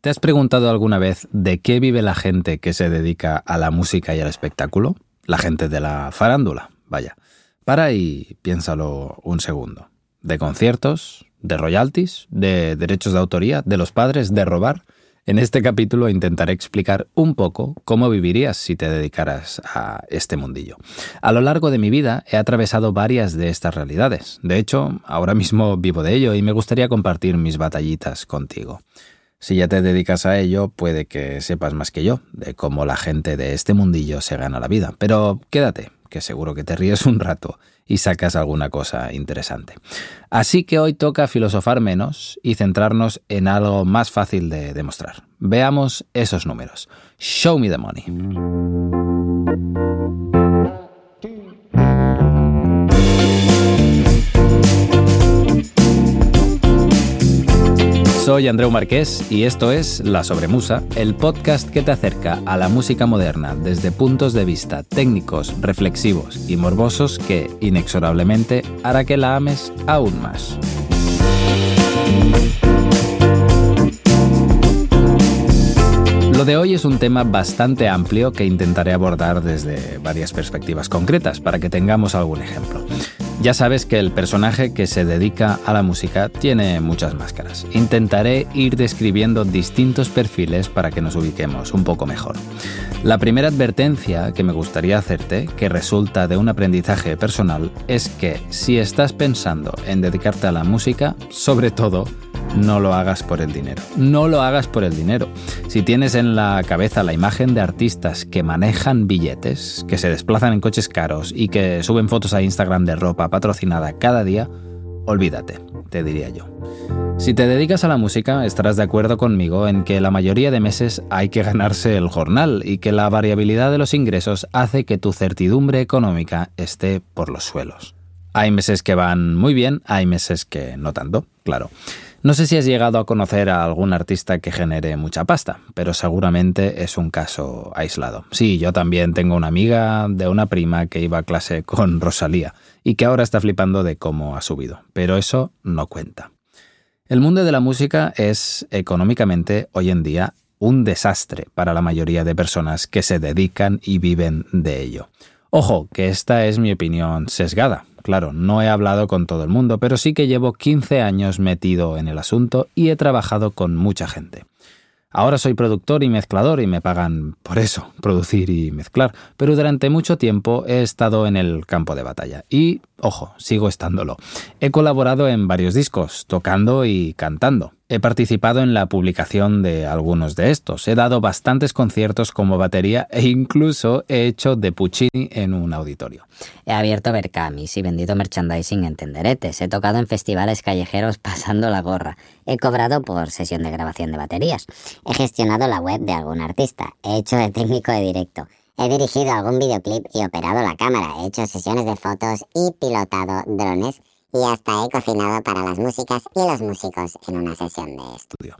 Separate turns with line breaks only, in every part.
¿Te has preguntado alguna vez de qué vive la gente que se dedica a la música y al espectáculo? La gente de la farándula, vaya. Para y piénsalo un segundo. ¿De conciertos? ¿De royalties? ¿De derechos de autoría? ¿De los padres? ¿De robar? En este capítulo intentaré explicar un poco cómo vivirías si te dedicaras a este mundillo. A lo largo de mi vida he atravesado varias de estas realidades. De hecho, ahora mismo vivo de ello y me gustaría compartir mis batallitas contigo. Si ya te dedicas a ello, puede que sepas más que yo de cómo la gente de este mundillo se gana la vida. Pero quédate, que seguro que te ríes un rato y sacas alguna cosa interesante. Así que hoy toca filosofar menos y centrarnos en algo más fácil de demostrar. Veamos esos números. Show me the money. Soy Andreu Marqués y esto es La Sobremusa, el podcast que te acerca a la música moderna desde puntos de vista técnicos, reflexivos y morbosos que, inexorablemente, hará que la ames aún más. Lo de hoy es un tema bastante amplio que intentaré abordar desde varias perspectivas concretas para que tengamos algún ejemplo. Ya sabes que el personaje que se dedica a la música tiene muchas máscaras. Intentaré ir describiendo distintos perfiles para que nos ubiquemos un poco mejor. La primera advertencia que me gustaría hacerte, que resulta de un aprendizaje personal, es que si estás pensando en dedicarte a la música, sobre todo, no lo hagas por el dinero. No lo hagas por el dinero. Si tienes en la cabeza la imagen de artistas que manejan billetes, que se desplazan en coches caros y que suben fotos a Instagram de ropa patrocinada cada día, olvídate, te diría yo. Si te dedicas a la música, estarás de acuerdo conmigo en que la mayoría de meses hay que ganarse el jornal y que la variabilidad de los ingresos hace que tu certidumbre económica esté por los suelos. Hay meses que van muy bien, hay meses que no tanto, claro. No sé si has llegado a conocer a algún artista que genere mucha pasta, pero seguramente es un caso aislado. Sí, yo también tengo una amiga de una prima que iba a clase con Rosalía y que ahora está flipando de cómo ha subido, pero eso no cuenta. El mundo de la música es económicamente hoy en día un desastre para la mayoría de personas que se dedican y viven de ello. Ojo, que esta es mi opinión sesgada. Claro, no he hablado con todo el mundo, pero sí que llevo 15 años metido en el asunto y he trabajado con mucha gente. Ahora soy productor y mezclador y me pagan por eso, producir y mezclar, pero durante mucho tiempo he estado en el campo de batalla y, ojo, sigo estándolo. He colaborado en varios discos, tocando y cantando. He participado en la publicación de algunos de estos, he dado bastantes conciertos como batería e incluso he hecho de Puccini en un auditorio.
He abierto Bercamis y vendido merchandising en tenderetes, he tocado en festivales callejeros pasando la gorra, he cobrado por sesión de grabación de baterías, he gestionado la web de algún artista, he hecho de técnico de directo, He dirigido algún videoclip y operado la cámara, he hecho sesiones de fotos y pilotado drones y hasta he cocinado para las músicas y los músicos en una sesión de estudio.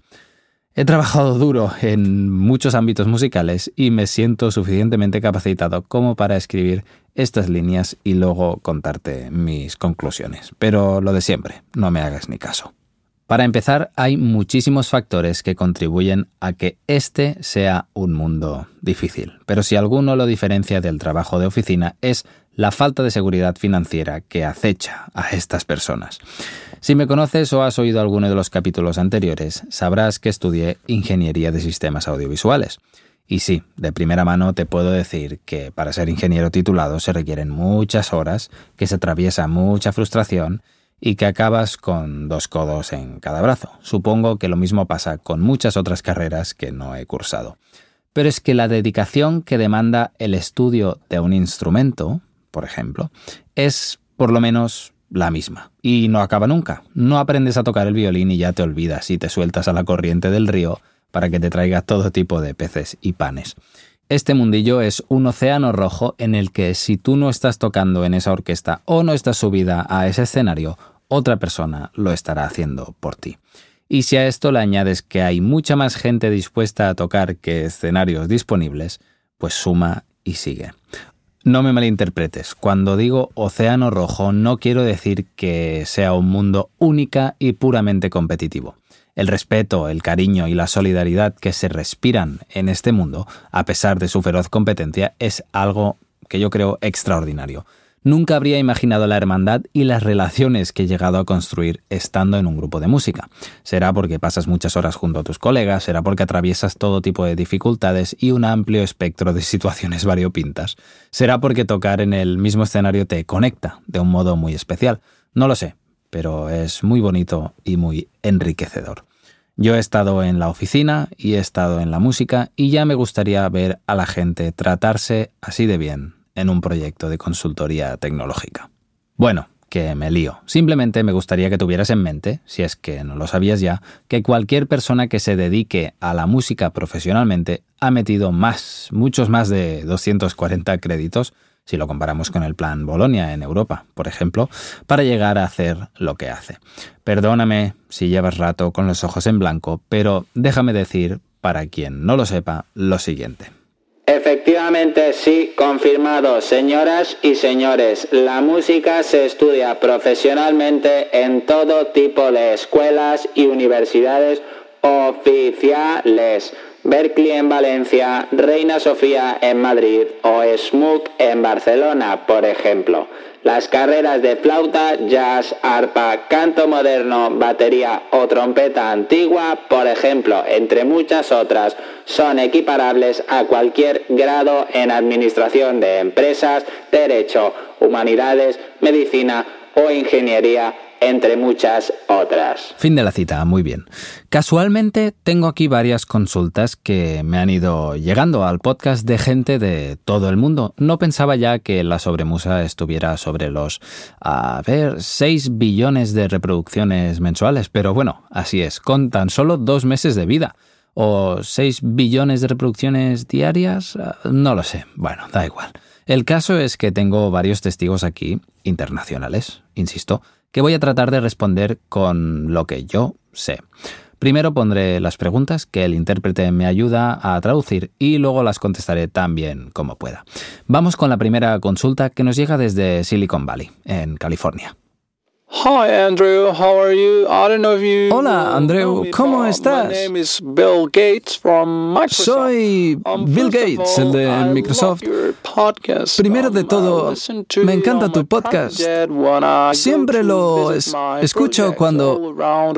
He trabajado duro en muchos ámbitos musicales y me siento suficientemente capacitado como para escribir estas líneas y luego contarte mis conclusiones. Pero lo de siempre, no me hagas ni caso. Para empezar, hay muchísimos factores que contribuyen a que este sea un mundo difícil, pero si alguno lo diferencia del trabajo de oficina es la falta de seguridad financiera que acecha a estas personas. Si me conoces o has oído alguno de los capítulos anteriores, sabrás que estudié Ingeniería de Sistemas Audiovisuales. Y sí, de primera mano te puedo decir que para ser ingeniero titulado se requieren muchas horas, que se atraviesa mucha frustración, y que acabas con dos codos en cada brazo. Supongo que lo mismo pasa con muchas otras carreras que no he cursado. Pero es que la dedicación que demanda el estudio de un instrumento, por ejemplo, es por lo menos la misma. Y no acaba nunca. No aprendes a tocar el violín y ya te olvidas y te sueltas a la corriente del río para que te traiga todo tipo de peces y panes. Este mundillo es un océano rojo en el que si tú no estás tocando en esa orquesta o no estás subida a ese escenario, otra persona lo estará haciendo por ti. Y si a esto le añades que hay mucha más gente dispuesta a tocar que escenarios disponibles, pues suma y sigue. No me malinterpretes, cuando digo océano rojo no quiero decir que sea un mundo única y puramente competitivo. El respeto, el cariño y la solidaridad que se respiran en este mundo, a pesar de su feroz competencia, es algo que yo creo extraordinario. Nunca habría imaginado la hermandad y las relaciones que he llegado a construir estando en un grupo de música. Será porque pasas muchas horas junto a tus colegas, será porque atraviesas todo tipo de dificultades y un amplio espectro de situaciones variopintas. Será porque tocar en el mismo escenario te conecta de un modo muy especial. No lo sé, pero es muy bonito y muy enriquecedor. Yo he estado en la oficina y he estado en la música y ya me gustaría ver a la gente tratarse así de bien en un proyecto de consultoría tecnológica. Bueno, que me lío. Simplemente me gustaría que tuvieras en mente, si es que no lo sabías ya, que cualquier persona que se dedique a la música profesionalmente ha metido más, muchos más de 240 créditos, si lo comparamos con el plan Bolonia en Europa, por ejemplo, para llegar a hacer lo que hace. Perdóname si llevas rato con los ojos en blanco, pero déjame decir, para quien no lo sepa, lo siguiente.
Efectivamente, sí, confirmado, señoras y señores. La música se estudia profesionalmente en todo tipo de escuelas y universidades oficiales. Berkeley en Valencia, Reina Sofía en Madrid o SMUC en Barcelona, por ejemplo. Las carreras de flauta, jazz, arpa, canto moderno, batería o trompeta antigua, por ejemplo, entre muchas otras, son equiparables a cualquier grado en administración de empresas, derecho, humanidades, medicina o ingeniería entre muchas otras.
Fin de la cita, muy bien. Casualmente tengo aquí varias consultas que me han ido llegando al podcast de gente de todo el mundo. No pensaba ya que la sobremusa estuviera sobre los, a ver, 6 billones de reproducciones mensuales, pero bueno, así es, con tan solo dos meses de vida. ¿O 6 billones de reproducciones diarias? Ah, no lo sé. Bueno, da igual. El caso es que tengo varios testigos aquí, internacionales, insisto, que voy a tratar de responder con lo que yo sé. Primero pondré las preguntas que el intérprete me ayuda a traducir y luego las contestaré tan bien como pueda. Vamos con la primera consulta que nos llega desde Silicon Valley, en California.
Hi Andrew, how are you? I don't know if you
Hola Andrew, ¿cómo estás?
My name is Bill Gates from Microsoft.
Soy
Um,
Bill Gates, el de Microsoft. Primero de
Um,
todo, me encanta tu podcast. Siempre lo es- escucho cuando,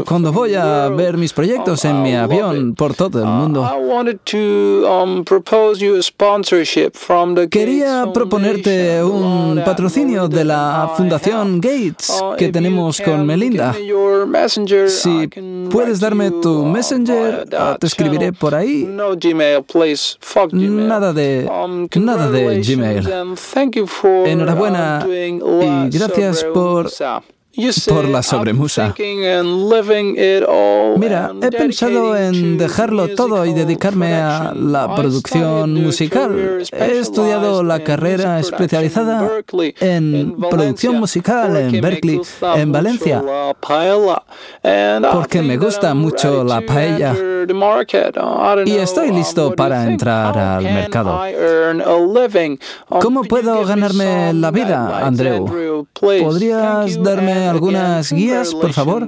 cuando voy a ver mis proyectos
Um,
en mi
I love
avión por todo el
Uh,
mundo.
Um,
Quería proponerte un patrocinio de la Fundación. Gates
Uh,
que
you
tenemos con Melinda. Si puedes darme tu messenger, ah, te escribiré por ahí. Nada de-
Um,
nada de Gmail. Enhorabuena y gracias por- por la sobremusa. Mira, he pensado en dejarlo todo y dedicarme a la producción musical. He estudiado la carrera especializada en producción musical en Berkeley, en Valencia. Porque me gusta mucho la paella. Y estoy
um,
listo para entrar al mercado.
Um,
¿Cómo puedo ganarme la vida, Andreu? ¿Podrías darme algunas guías, por favor?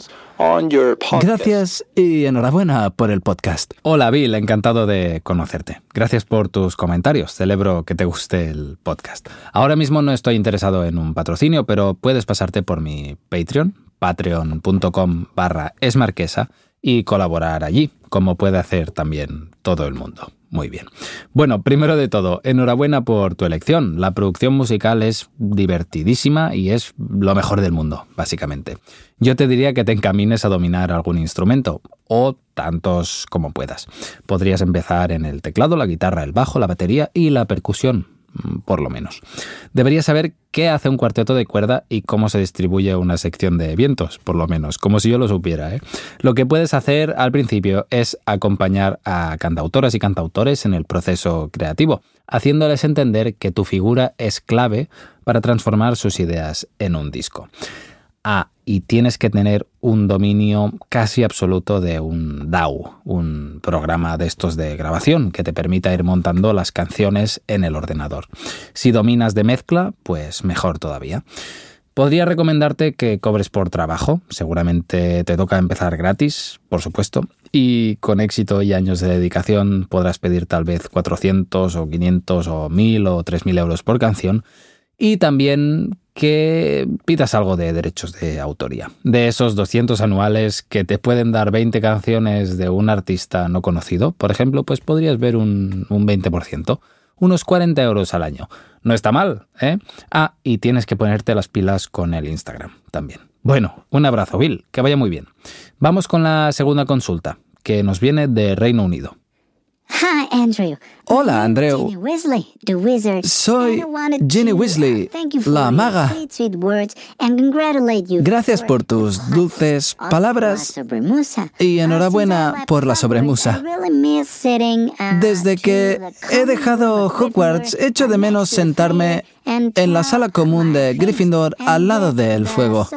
Gracias y enhorabuena por el podcast. Hola Bill, encantado de conocerte. Gracias por tus comentarios. Celebro que te guste el podcast. Ahora mismo no estoy interesado en un patrocinio, pero puedes pasarte por mi Patreon, patreon.com barra esmarquesa y colaborar allí, como puede hacer también todo el mundo. Muy bien. Bueno, primero de todo, enhorabuena por tu elección. La producción musical es divertidísima y es lo mejor del mundo, básicamente. Yo te diría que te encamines a dominar algún instrumento, o tantos como puedas. Podrías empezar en el teclado, la guitarra, el bajo, la batería y la percusión, por lo menos. Deberías saber qué hace un cuarteto de cuerda y cómo se distribuye una sección de vientos, por lo menos, como si yo lo supiera. ¿eh? Lo que puedes hacer al principio es acompañar a cantautoras y cantautores en el proceso creativo, haciéndoles entender que tu figura es clave para transformar sus ideas en un disco. Ah, y tienes que tener un dominio casi absoluto de un DAW, un programa de estos de grabación que te permita ir montando las canciones en el ordenador. Si dominas de mezcla, pues mejor todavía. Podría recomendarte que cobres por trabajo, seguramente te toca empezar gratis, por supuesto, y con éxito y años de dedicación podrás pedir tal vez 400 o 500 o 1000 o 3000 euros por canción, y también que pidas algo de derechos de autoría. De esos 200 anuales que te pueden dar 20 canciones de un artista no conocido, por ejemplo, pues podrías ver un, un 20% unos 40 euros al año. No está mal, ¿eh? Ah, y tienes que ponerte las pilas con el Instagram también. Bueno, un abrazo, Bill, que vaya muy bien. Vamos con la segunda consulta, que nos viene de Reino Unido.
Hi, Andrew.
Hola, Andrew. Soy Ginny
uh,
Weasley, la maga. Gracias por tus dulces palabras y enhorabuena por la sobremusa.
Uh,
Desde que he dejado Hogwarts, echo de menos sentarme en la sala común de. Gryffindor al lado del fuego.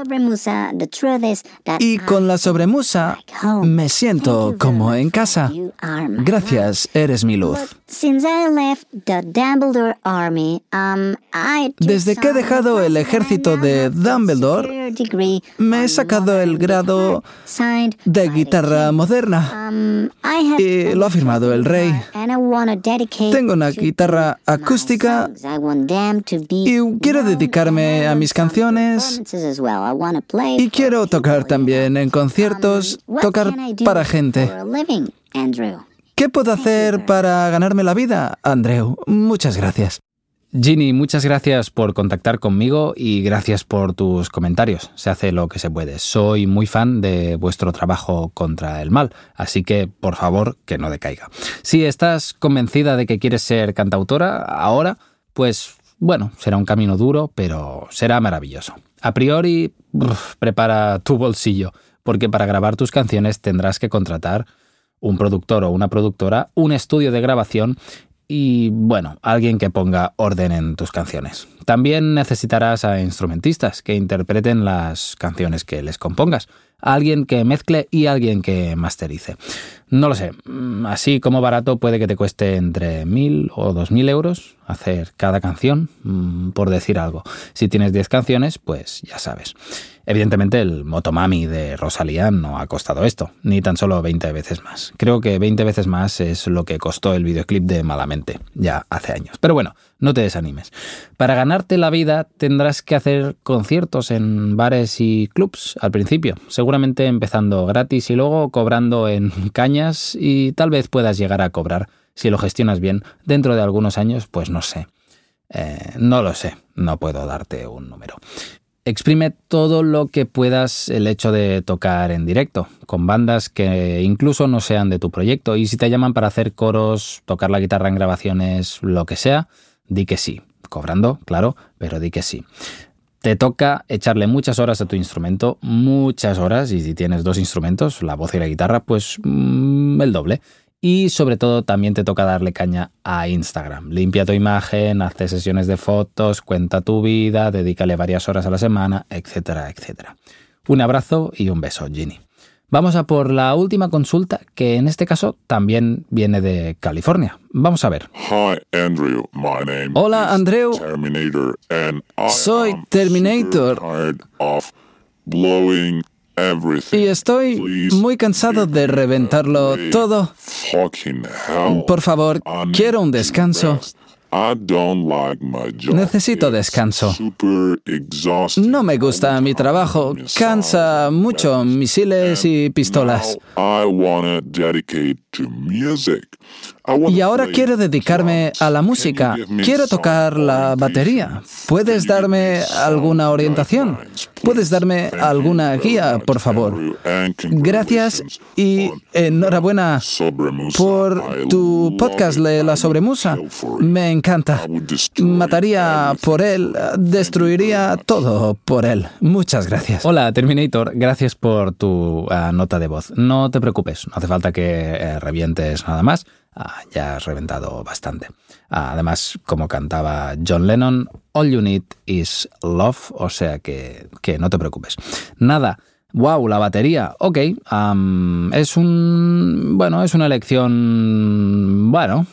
Y con la sobremusa me siento como en casa. Gracias, eres mi luz.
But since I left the Dumbledore Army, um,
Desde que he dejado el ejército de Dumbledore, me he sacado el grado de guitarra moderna.
Um,
Y lo ha firmado el rey. Tengo una guitarra acústica y quiero dedicarme a mis canciones y quiero tocar también en conciertos,
Um, what
tocar para gente. ¿Qué puedo hacer para ganarme la vida, Andreu? Muchas gracias.
Ginny, muchas gracias por contactar conmigo y gracias por tus comentarios. Se hace lo que se puede. Soy muy fan de vuestro trabajo contra el mal, así que por favor que no decaiga. Si estás convencida de que quieres ser cantautora ahora, pues bueno, será un camino duro, pero será maravilloso. A priori, prepara tu bolsillo, porque para grabar tus canciones tendrás que contratar un productor o una productora, un estudio de grabación y, bueno, alguien que ponga orden en tus canciones. También necesitarás a instrumentistas que interpreten las canciones que les compongas, alguien que mezcle y alguien que masterice. No lo sé, mm, así como barato puede que te cueste entre mil o dos mil euros hacer cada canción, mm, por decir algo. Si tienes 10 canciones, pues ya sabes. Evidentemente el Motomami de Rosalía no ha costado esto, ni tan solo 20 veces más. Creo que 20 veces más es lo que costó el videoclip de Malamente, ya hace años. Pero bueno, no te desanimes. Para ganarte la vida tendrás que hacer conciertos en bares y clubs al principio, seguramente empezando gratis y luego cobrando en cañas y tal vez puedas llegar a cobrar si lo gestionas bien dentro de algunos años, pues no sé. Eh, no lo sé, no puedo darte un número. Exprime todo lo que puedas el hecho de tocar en directo, con bandas que incluso no sean de tu proyecto. Y si te llaman para hacer coros, tocar la guitarra en grabaciones, lo que sea, di que sí. Cobrando, claro, pero di que sí. Te toca echarle muchas horas a tu instrumento, muchas horas, y si tienes dos instrumentos, la voz y la guitarra, pues mm, el doble. Y sobre todo también te toca darle caña a Instagram. Limpia tu imagen, hazte sesiones de fotos, cuenta tu vida, dedícale varias horas a la semana, etcétera, etcétera. Un abrazo y un beso, Ginny. Vamos a por la última consulta, que en este caso también viene de California. Vamos a ver.
Hi, Andrew. My name
Hola,
is
Andreu.
Terminator, and I
Soy Terminator. Y estoy muy cansado de reventarlo todo. Por favor, quiero un descanso. Necesito descanso. No me gusta mi trabajo. Cansa mucho misiles y pistolas. Y ahora quiero dedicarme a la música. Quiero tocar la batería. ¿Puedes darme alguna orientación? ¿Puedes darme alguna guía, por favor? Gracias y enhorabuena por tu podcast de la sobremusa. Me encanta. Mataría por él, destruiría todo por él. Muchas gracias.
Hola Terminator, gracias por tu ah, nota de voz. No te preocupes, no hace falta que eh, revientes nada más. Ah, ya has reventado bastante. Ah, además, como cantaba John Lennon, All You Need Is Love, o sea que, que no te preocupes. Nada. Wow, la batería. Ok, es un. Bueno, es una elección. Bueno,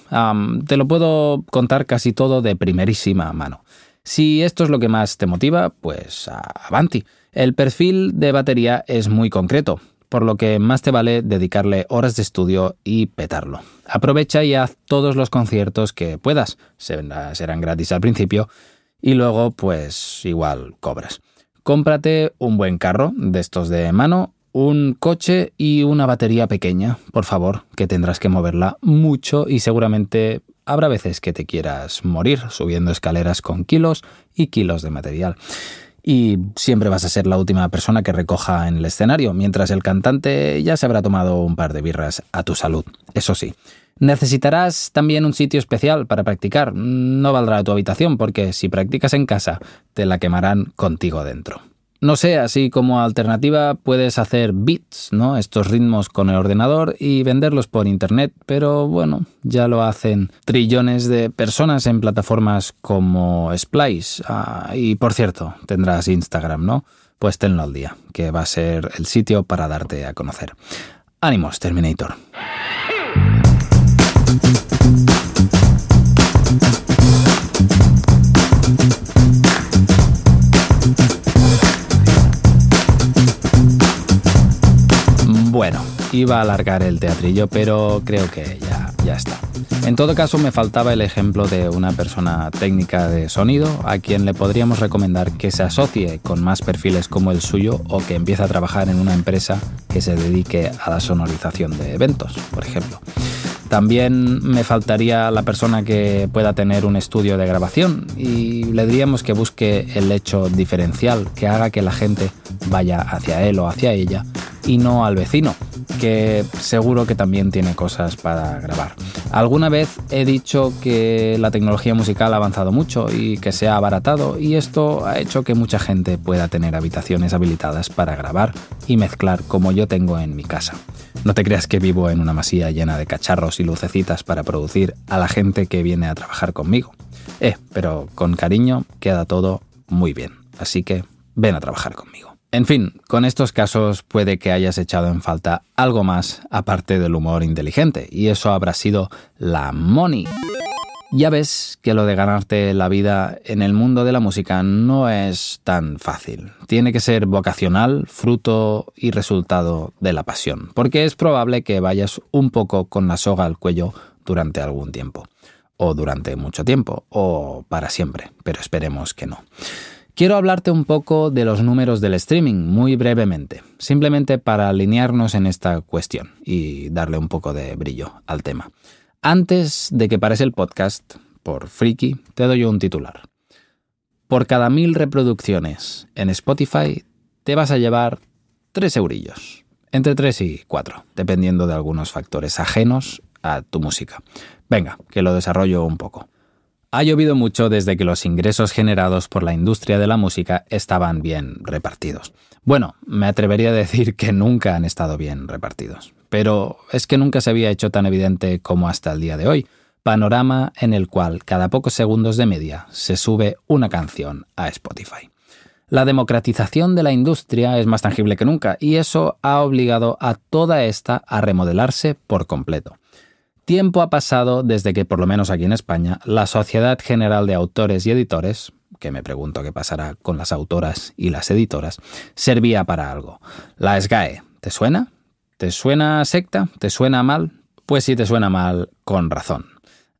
te lo puedo contar casi todo de primerísima mano. Si esto es lo que más te motiva, pues avanti. El perfil de batería es muy concreto, por lo que más te vale dedicarle horas de estudio y petarlo. Aprovecha y haz todos los conciertos que puedas. Serán gratis al principio y luego pues igual cobras. Cómprate un buen carro de estos de mano, un coche y una batería pequeña, por favor, que tendrás que moverla mucho y seguramente habrá veces que te quieras morir subiendo escaleras con kilos y kilos de material y siempre vas a ser la última persona que recoja en el escenario, mientras el cantante ya se habrá tomado un par de birras a tu salud. Eso sí, necesitarás también un sitio especial para practicar. No valdrá tu habitación porque si practicas en casa, te la quemarán contigo dentro. No sé, así como alternativa puedes hacer beats, ¿no? Estos ritmos con el ordenador y venderlos por internet, pero bueno, ya lo hacen trillones de personas en plataformas como Splice. Ah, y por cierto, tendrás Instagram, ¿no? Pues tenlo al día, que va a ser el sitio para darte a conocer. Ánimos, Terminator. Iba a alargar el teatrillo, pero creo que ya, ya está. En todo caso, me faltaba el ejemplo de una persona técnica de sonido a quien le podríamos recomendar que se asocie con más perfiles como el suyo o que empiece a trabajar en una empresa que se dedique a la sonorización de eventos, por ejemplo. También me faltaría la persona que pueda tener un estudio de grabación y le diríamos que busque el hecho diferencial que haga que la gente vaya hacia él o hacia ella y no al vecino, que seguro que también tiene cosas para grabar. Alguna vez he dicho que la tecnología musical ha avanzado mucho y que se ha abaratado y esto ha hecho que mucha gente pueda tener habitaciones habilitadas para grabar y mezclar como yo tengo en mi casa. No te creas que vivo en una masía llena de cacharros y lucecitas para producir a la gente que viene a trabajar conmigo. Eh, pero con cariño queda todo muy bien, así que ven a trabajar conmigo. En fin, con estos casos puede que hayas echado en falta algo más aparte del humor inteligente, y eso habrá sido la money. Ya ves que lo de ganarte la vida en el mundo de la música no es tan fácil. Tiene que ser vocacional, fruto y resultado de la pasión, porque es probable que vayas un poco con la soga al cuello durante algún tiempo, o durante mucho tiempo, o para siempre, pero esperemos que no. Quiero hablarte un poco de los números del streaming, muy brevemente, simplemente para alinearnos en esta cuestión y darle un poco de brillo al tema. Antes de que parece el podcast, por Freaky, te doy un titular. Por cada mil reproducciones en Spotify, te vas a llevar tres eurillos, entre tres y cuatro, dependiendo de algunos factores ajenos a tu música. Venga, que lo desarrollo un poco. Ha llovido mucho desde que los ingresos generados por la industria de la música estaban bien repartidos. Bueno, me atrevería a decir que nunca han estado bien repartidos. Pero es que nunca se había hecho tan evidente como hasta el día de hoy, panorama en el cual cada pocos segundos de media se sube una canción a Spotify. La democratización de la industria es más tangible que nunca y eso ha obligado a toda esta a remodelarse por completo. Tiempo ha pasado desde que, por lo menos aquí en España, la Sociedad General de Autores y Editores, que me pregunto qué pasará con las autoras y las editoras, servía para algo. La SGAE, ¿te suena? ¿Te suena secta? ¿Te suena mal? Pues si te suena mal, con razón.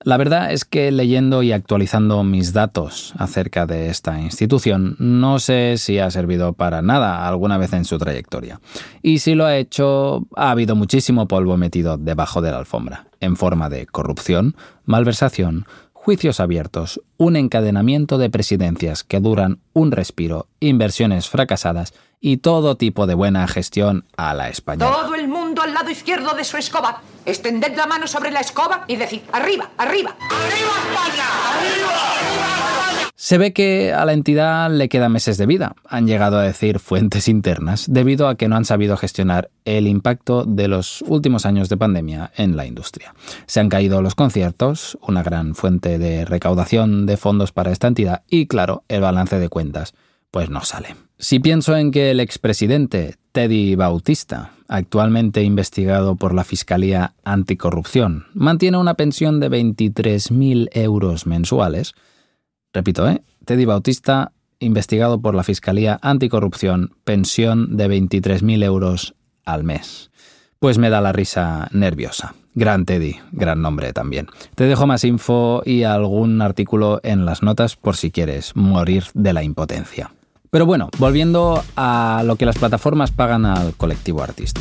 La verdad es que leyendo y actualizando mis datos acerca de esta institución, no sé si ha servido para nada alguna vez en su trayectoria. Y si lo ha hecho, ha habido muchísimo polvo metido debajo de la alfombra, en forma de corrupción, malversación, juicios abiertos, un encadenamiento de presidencias que duran un respiro, inversiones fracasadas y todo tipo de buena gestión a la española.
Todo el mundo al lado izquierdo de su escoba. Extended la mano sobre la escoba y decid, arriba, arriba. ¡Arriba España! ¡Arriba!
Se ve que a la entidad le quedan meses de vida, han llegado a decir fuentes internas, debido a que no han sabido gestionar el impacto de los últimos años de pandemia en la industria. Se han caído los conciertos, una gran fuente de recaudación de fondos para esta entidad, y claro, el balance de cuentas, pues no sale. Si pienso en que el expresidente Teddy Bautista, actualmente investigado por la Fiscalía Anticorrupción, mantiene una pensión de 23.000 euros mensuales, repito, ¿eh? Teddy Bautista, investigado por la Fiscalía Anticorrupción, pensión de 23.000 euros al mes. Pues me da la risa nerviosa. Gran Teddy, gran nombre también. Te dejo más info y algún artículo en las notas por si quieres morir de la impotencia. Pero bueno, volviendo a lo que las plataformas pagan al colectivo artista.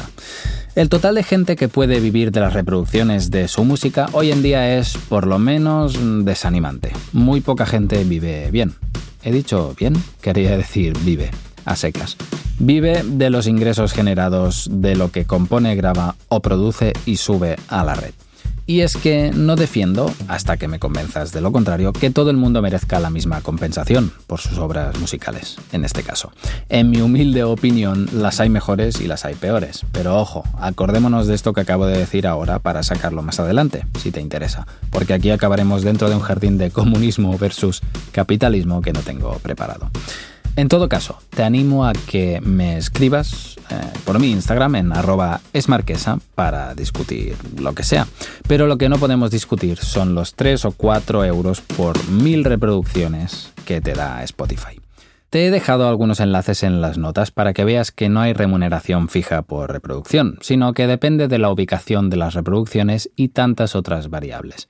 El total de gente que puede vivir de las reproducciones de su música hoy en día es por lo menos desanimante. Muy poca gente vive bien. ¿He dicho bien? Quería decir vive, a secas. Vive de los ingresos generados de lo que compone, graba o produce y sube a la red. Y es que no defiendo, hasta que me convenzas de lo contrario, que todo el mundo merezca la misma compensación por sus obras musicales, en este caso. En mi humilde opinión, las hay mejores y las hay peores. Pero ojo, acordémonos de esto que acabo de decir ahora para sacarlo más adelante, si te interesa, porque aquí acabaremos dentro de un jardín de comunismo versus capitalismo que no tengo preparado. En todo caso, te animo a que me escribas eh, por mi Instagram en arroba esmarquesa para discutir lo que sea. Pero lo que no podemos discutir son los 3 o 4 euros por mil reproducciones que te da Spotify. Te he dejado algunos enlaces en las notas para que veas que no hay remuneración fija por reproducción, sino que depende de la ubicación de las reproducciones y tantas otras variables.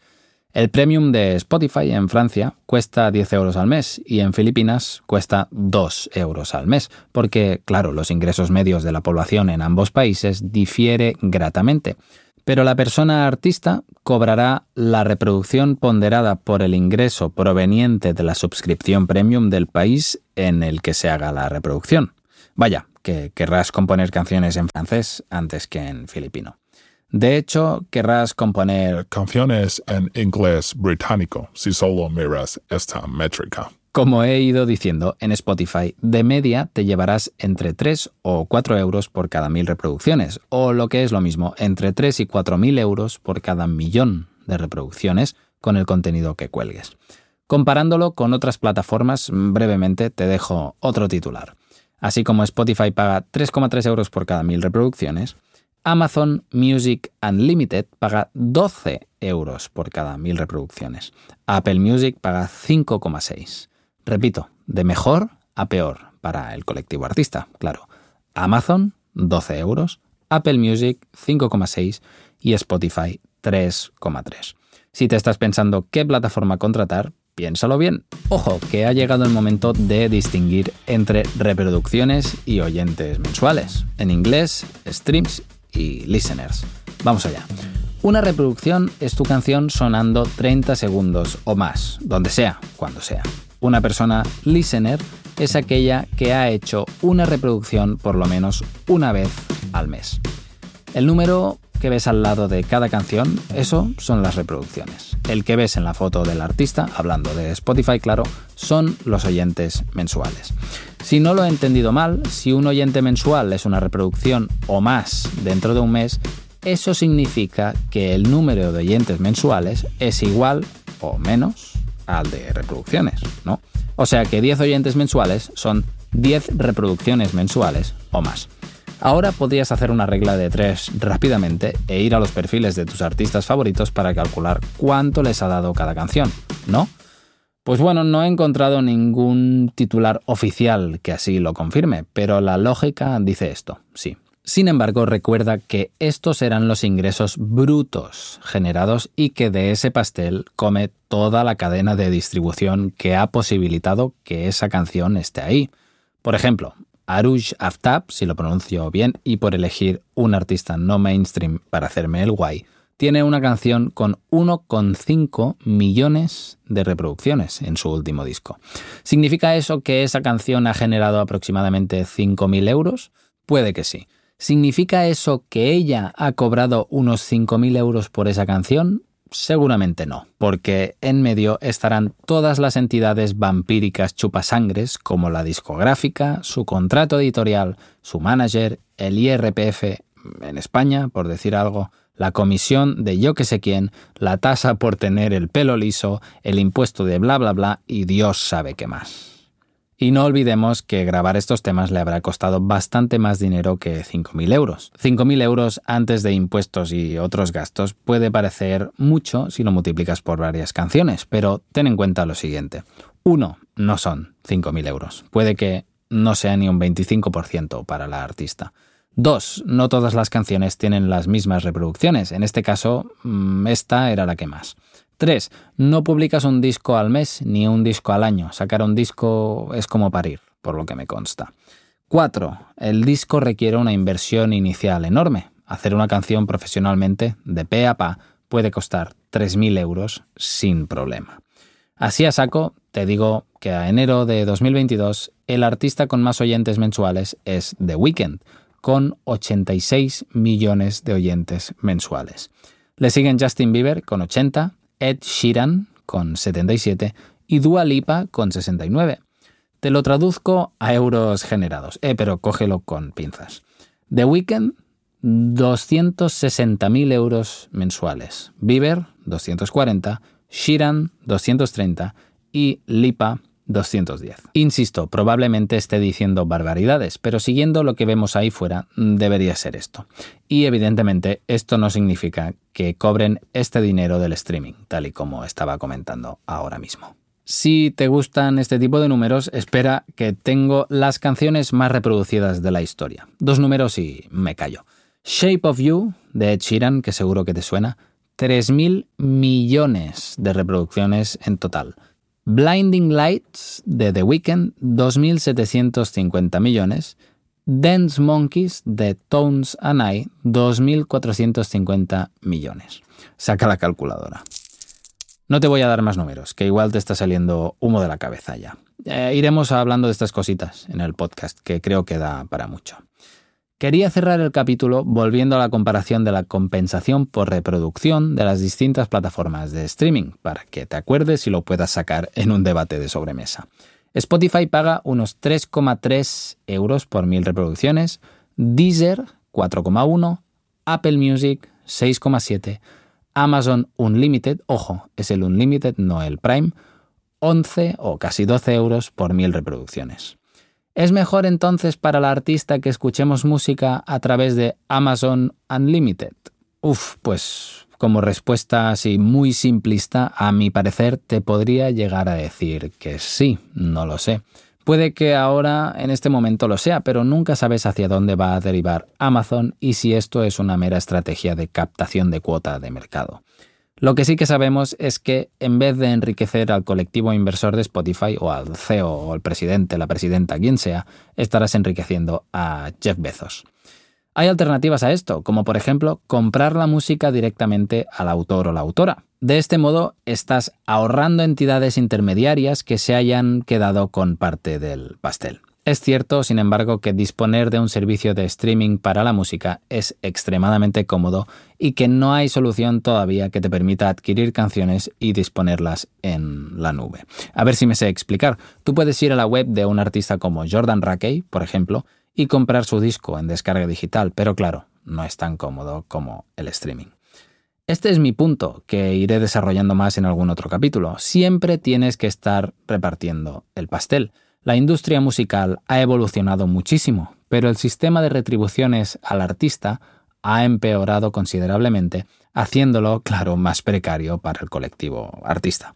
El premium de Spotify en Francia cuesta 10 euros al mes y en Filipinas cuesta 2 euros al mes, porque, claro, los ingresos medios de la población en ambos países difiere gratamente. Pero la persona artista cobrará la reproducción ponderada por el ingreso proveniente de la suscripción premium del país en el que se haga la reproducción. Vaya, que querrás componer canciones en francés antes que en filipino. De hecho, querrás componer
canciones en inglés británico si solo miras esta métrica.
Como he ido diciendo, en Spotify de media te llevarás entre 3 o 4 euros por cada mil reproducciones, o lo que es lo mismo, entre 3 y 4 mil euros por cada millón de reproducciones con el contenido que cuelgues. Comparándolo con otras plataformas, brevemente te dejo otro titular. Así como Spotify paga 3,3 euros por cada mil reproducciones, Amazon Music Unlimited paga 12 euros por cada mil reproducciones. Apple Music paga 5,6. Repito, de mejor a peor para el colectivo artista, claro. Amazon, 12 euros, Apple Music, 5,6 y Spotify, 3,3. Si te estás pensando qué plataforma contratar, piénsalo bien. Ojo, que ha llegado el momento de distinguir entre reproducciones y oyentes mensuales. En inglés, streams y listeners. Vamos allá. Una reproducción es tu canción sonando 30 segundos o más, donde sea, cuando sea. Una persona listener es aquella que ha hecho una reproducción por lo menos una vez al mes. El número que ves al lado de cada canción, eso son las reproducciones. El que ves en la foto del artista, hablando de Spotify, claro, son los oyentes mensuales. Si no lo he entendido mal, si un oyente mensual es una reproducción o más dentro de un mes, eso significa que el número de oyentes mensuales es igual o menos al de reproducciones, ¿no? O sea que 10 oyentes mensuales son 10 reproducciones mensuales o más. Ahora podrías hacer una regla de 3 rápidamente e ir a los perfiles de tus artistas favoritos para calcular cuánto les ha dado cada canción, ¿no? Pues bueno, no he encontrado ningún titular oficial que así lo confirme, pero la lógica dice esto, sí. Sin embargo, recuerda que estos eran los ingresos brutos generados y que de ese pastel come toda la cadena de distribución que ha posibilitado que esa canción esté ahí. Por ejemplo, Aruj Aftab, si lo pronuncio bien, y por elegir un artista no mainstream para hacerme el guay, tiene una canción con 1,5 millones de reproducciones en su último disco. ¿Significa eso que esa canción ha generado aproximadamente 5.000 euros? Puede que sí. ¿Significa eso que ella ha cobrado unos 5.000 euros por esa canción? Seguramente no, porque en medio estarán todas las entidades vampíricas chupasangres como la discográfica, su contrato editorial, su manager, el IRPF en España, por decir algo, la comisión de yo que sé quién, la tasa por tener el pelo liso, el impuesto de bla bla bla y Dios sabe qué más. Y no olvidemos que grabar estos temas le habrá costado bastante más dinero que 5.000 euros. 5.000 euros antes de impuestos y otros gastos puede parecer mucho si lo multiplicas por varias canciones, pero ten en cuenta lo siguiente. 1. no son 5.000 euros. Puede que no sea ni un 25% para la artista. Dos, no todas las canciones tienen las mismas reproducciones. En este caso, mm, esta era la que más. Tres, no publicas un disco al mes ni un disco al año. Sacar un disco es como parir, por lo que me consta. Cuatro, el disco requiere una inversión inicial enorme. Hacer una canción profesionalmente, de pe a pa, puede costar 3.000 euros sin problema. Así a saco, te digo que a enero de 2022 el artista con más oyentes mensuales es The Weeknd, con 86 millones de oyentes mensuales. Le siguen Justin Bieber con 80, Ed Sheeran con 77 y Dua Lipa con 69. Te lo traduzco a euros generados, eh, pero cógelo con pinzas. The Weeknd, 260.000 euros mensuales. Bieber, 240. Sheeran, 230. Y Lipa, 210. Insisto, probablemente esté diciendo barbaridades, pero siguiendo lo que vemos ahí fuera, debería ser esto. Y evidentemente esto no significa que cobren este dinero del streaming, tal y como estaba comentando ahora mismo. Si te gustan este tipo de números, espera que tengo las canciones más reproducidas de la historia. Dos números y me callo. Shape of You, de Ed Sheeran, que seguro que te suena, 3.000 millones de reproducciones en total. Blinding Lights de The Weeknd, 2.750 millones. Dance Monkeys de Tones and I, 2.450 millones. Saca la calculadora. No te voy a dar más números, que igual te está saliendo humo de la cabeza ya. Eh, iremos hablando de estas cositas en el podcast, que creo que da para mucho. Quería cerrar el capítulo volviendo a la comparación de la compensación por reproducción de las distintas plataformas de streaming, para que te acuerdes y lo puedas sacar en un debate de sobremesa. Spotify paga unos 3,3 euros por mil reproducciones, Deezer 4,1, Apple Music 6,7, Amazon Unlimited, ojo, es el Unlimited, no el Prime, 11 o casi 12 euros por mil reproducciones. ¿Es mejor entonces para la artista que escuchemos música a través de Amazon Unlimited? Uf, pues como respuesta así muy simplista, a mi parecer te podría llegar a decir que sí, no lo sé. Puede que ahora, en este momento, lo sea, pero nunca sabes hacia dónde va a derivar Amazon y si esto es una mera estrategia de captación de cuota de mercado. Lo que sí que sabemos es que en vez de enriquecer al colectivo inversor de Spotify o al CEO o al presidente, la presidenta, quien sea, estarás enriqueciendo a Jeff Bezos. Hay alternativas a esto, como por ejemplo comprar la música directamente al autor o la autora. De este modo estás ahorrando entidades intermediarias que se hayan quedado con parte del pastel. Es cierto, sin embargo, que disponer de un servicio de streaming para la música es extremadamente cómodo y que no hay solución todavía que te permita adquirir canciones y disponerlas en la nube. A ver si me sé explicar. Tú puedes ir a la web de un artista como Jordan Rakey, por ejemplo, y comprar su disco en descarga digital, pero claro, no es tan cómodo como el streaming. Este es mi punto, que iré desarrollando más en algún otro capítulo. Siempre tienes que estar repartiendo el pastel. La industria musical ha evolucionado muchísimo, pero el sistema de retribuciones al artista ha empeorado considerablemente, haciéndolo, claro, más precario para el colectivo artista.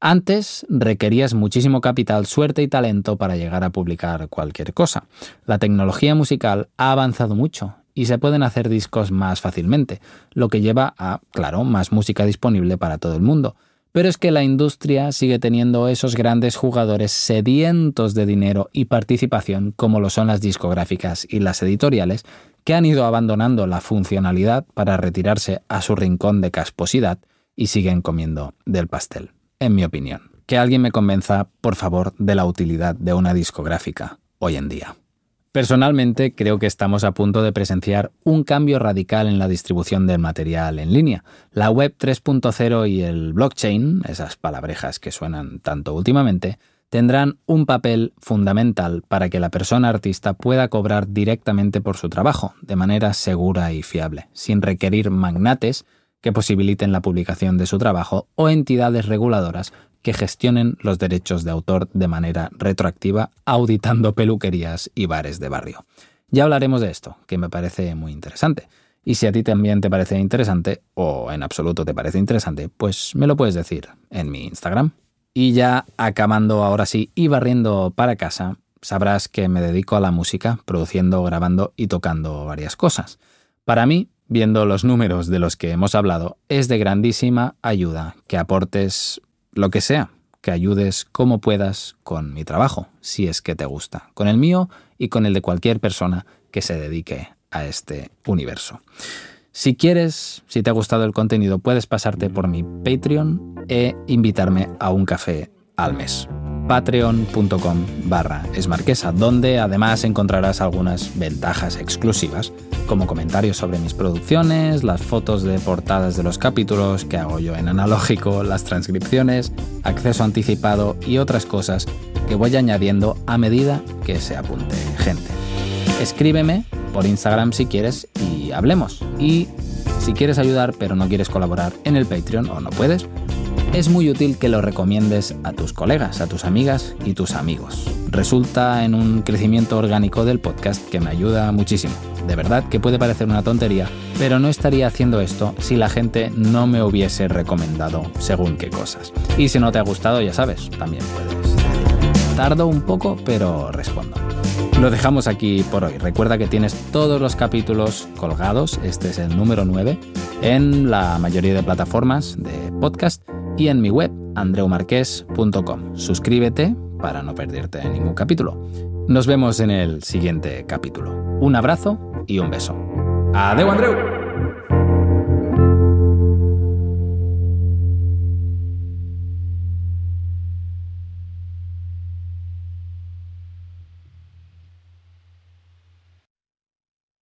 Antes requerías muchísimo capital, suerte y talento para llegar a publicar cualquier cosa. La tecnología musical ha avanzado mucho y se pueden hacer discos más fácilmente, lo que lleva a, claro, más música disponible para todo el mundo. Pero es que la industria sigue teniendo esos grandes jugadores sedientos de dinero y participación como lo son las discográficas y las editoriales, que han ido abandonando la funcionalidad para retirarse a su rincón de casposidad y siguen comiendo del pastel, en mi opinión. Que alguien me convenza, por favor, de la utilidad de una discográfica hoy en día. Personalmente creo que estamos a punto de presenciar un cambio radical en la distribución del material en línea. La web 3.0 y el blockchain, esas palabrejas que suenan tanto últimamente, tendrán un papel fundamental para que la persona artista pueda cobrar directamente por su trabajo, de manera segura y fiable, sin requerir magnates que posibiliten la publicación de su trabajo o entidades reguladoras que gestionen los derechos de autor de manera retroactiva, auditando peluquerías y bares de barrio. Ya hablaremos de esto, que me parece muy interesante. Y si a ti también te parece interesante, o en absoluto te parece interesante, pues me lo puedes decir en mi Instagram. Y ya acabando ahora sí y barriendo para casa, sabrás que me dedico a la música, produciendo, grabando y tocando varias cosas. Para mí, viendo los números de los que hemos hablado, es de grandísima ayuda que aportes lo que sea, que ayudes como puedas con mi trabajo, si es que te gusta, con el mío y con el de cualquier persona que se dedique a este universo. Si quieres, si te ha gustado el contenido, puedes pasarte por mi Patreon e invitarme a un café al mes. Patreon.com barra esmarquesa, donde además encontrarás algunas ventajas exclusivas, como comentarios sobre mis producciones, las fotos de portadas de los capítulos que hago yo en analógico, las transcripciones, acceso anticipado y otras cosas que voy añadiendo a medida que se apunte gente. Escríbeme por Instagram si quieres y hablemos. Y si quieres ayudar pero no quieres colaborar en el Patreon o no puedes, es muy útil que lo recomiendes a tus colegas, a tus amigas y tus amigos. Resulta en un crecimiento orgánico del podcast que me ayuda muchísimo. De verdad que puede parecer una tontería, pero no estaría haciendo esto si la gente no me hubiese recomendado según qué cosas. Y si no te ha gustado, ya sabes, también puedes. Tardo un poco, pero respondo. Lo dejamos aquí por hoy. Recuerda que tienes todos los capítulos colgados, este es el número 9, en la mayoría de plataformas de podcast y en mi web, andreumarques.com. Suscríbete para no perderte ningún capítulo. Nos vemos en el siguiente capítulo. Un abrazo y un beso. ¡Adeu, Andreu!